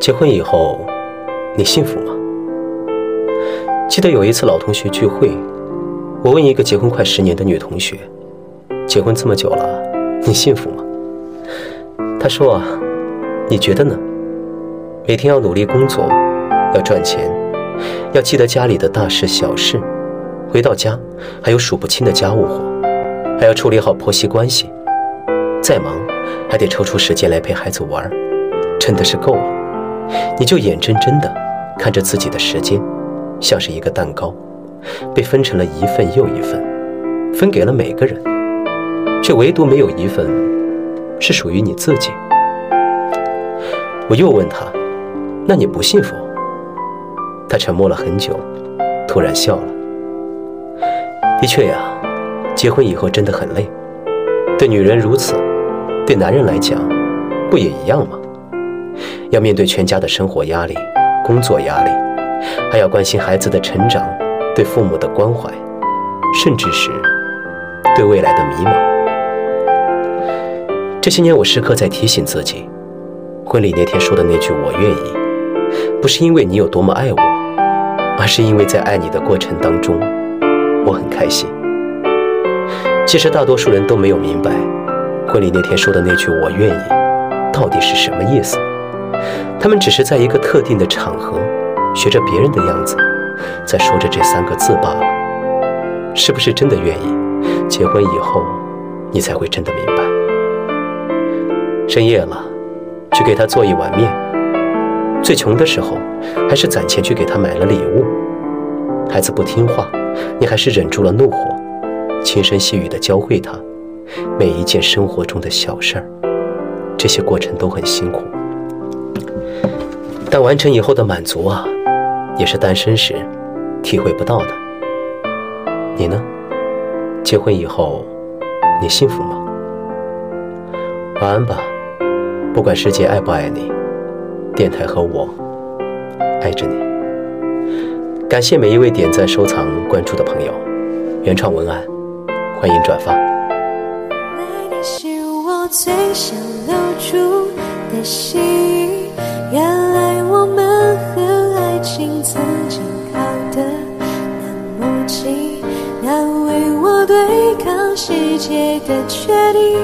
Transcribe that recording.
结婚以后，你幸福吗？记得有一次老同学聚会，我问一个结婚快十年的女同学：“结婚这么久了，你幸福吗？”她说：“啊，你觉得呢？每天要努力工作，要赚钱，要记得家里的大事小事，回到家还有数不清的家务活，还要处理好婆媳关系，再忙还得抽出时间来陪孩子玩，真的是够了。”你就眼睁睁地看着自己的时间，像是一个蛋糕，被分成了一份又一份，分给了每个人，却唯独没有一份是属于你自己。我又问他：“那你不幸福？”他沉默了很久，突然笑了。的确呀，结婚以后真的很累，对女人如此，对男人来讲，不也一样吗？要面对全家的生活压力、工作压力，还要关心孩子的成长，对父母的关怀，甚至是对未来的迷茫。这些年，我时刻在提醒自己，婚礼那天说的那句“我愿意”，不是因为你有多么爱我，而是因为在爱你的过程当中，我很开心。其实大多数人都没有明白，婚礼那天说的那句“我愿意”到底是什么意思。他们只是在一个特定的场合，学着别人的样子，在说着这三个字罢了。是不是真的愿意？结婚以后，你才会真的明白。深夜了，去给他做一碗面。最穷的时候，还是攒钱去给他买了礼物。孩子不听话，你还是忍住了怒火，轻声细语地教会他每一件生活中的小事儿。这些过程都很辛苦。但完成以后的满足啊，也是单身时体会不到的。你呢？结婚以后，你幸福吗？晚安吧，不管世界爱不爱你，电台和我爱着你。感谢每一位点赞、收藏、关注的朋友。原创文案，欢迎转发。是我最想留住的心原来世界的决定，